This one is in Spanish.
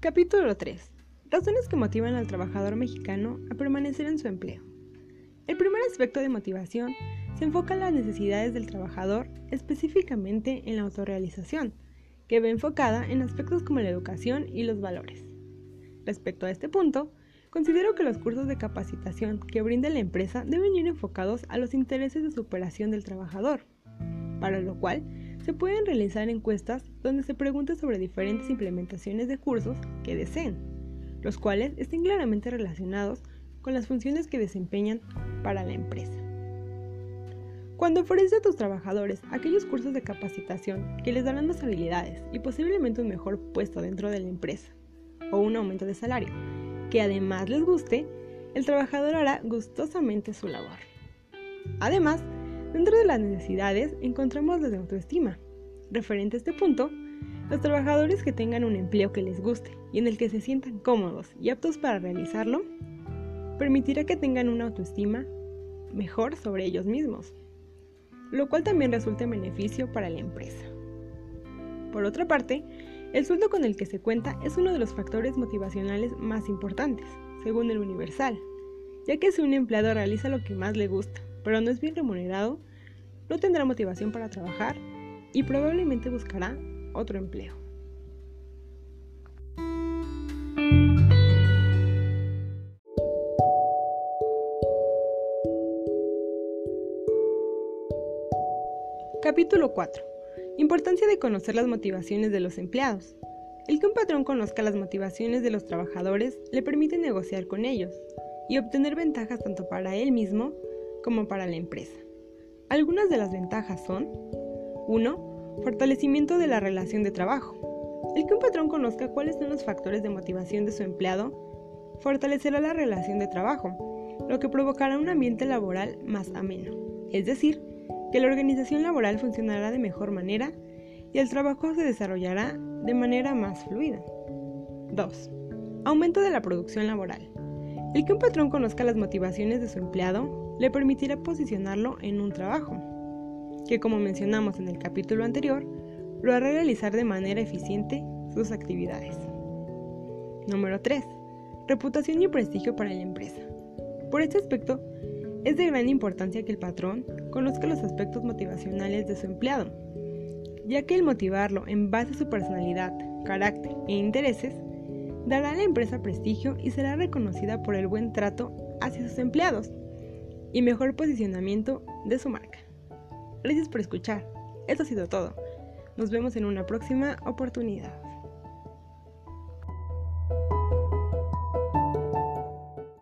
Capítulo 3. Razones que motivan al trabajador mexicano a permanecer en su empleo. El primer aspecto de motivación se enfoca en las necesidades del trabajador, específicamente en la autorrealización, que va enfocada en aspectos como la educación y los valores. Respecto a este punto, considero que los cursos de capacitación que brinda la empresa deben ir enfocados a los intereses de superación del trabajador, para lo cual se pueden realizar encuestas donde se pregunte sobre diferentes implementaciones de cursos que deseen, los cuales estén claramente relacionados con las funciones que desempeñan para la empresa. Cuando ofreces a tus trabajadores aquellos cursos de capacitación que les darán más habilidades y posiblemente un mejor puesto dentro de la empresa, o un aumento de salario, que además les guste, el trabajador hará gustosamente su labor. Además, dentro de las necesidades encontramos las de autoestima. Referente a este punto, los trabajadores que tengan un empleo que les guste y en el que se sientan cómodos y aptos para realizarlo, permitirá que tengan una autoestima mejor sobre ellos mismos lo cual también resulta en beneficio para la empresa. Por otra parte, el sueldo con el que se cuenta es uno de los factores motivacionales más importantes, según el Universal, ya que si un empleado realiza lo que más le gusta, pero no es bien remunerado, no tendrá motivación para trabajar y probablemente buscará otro empleo. Capítulo 4. Importancia de conocer las motivaciones de los empleados. El que un patrón conozca las motivaciones de los trabajadores le permite negociar con ellos y obtener ventajas tanto para él mismo como para la empresa. Algunas de las ventajas son 1. Fortalecimiento de la relación de trabajo. El que un patrón conozca cuáles son los factores de motivación de su empleado fortalecerá la relación de trabajo, lo que provocará un ambiente laboral más ameno, es decir, que la organización laboral funcionará de mejor manera y el trabajo se desarrollará de manera más fluida. 2. Aumento de la producción laboral. El que un patrón conozca las motivaciones de su empleado le permitirá posicionarlo en un trabajo, que como mencionamos en el capítulo anterior, lo hará realizar de manera eficiente sus actividades. Número 3. Reputación y prestigio para la empresa. Por este aspecto, es de gran importancia que el patrón conozca los aspectos motivacionales de su empleado, ya que el motivarlo en base a su personalidad, carácter e intereses dará a la empresa prestigio y será reconocida por el buen trato hacia sus empleados y mejor posicionamiento de su marca. Gracias por escuchar. Esto ha sido todo. Nos vemos en una próxima oportunidad.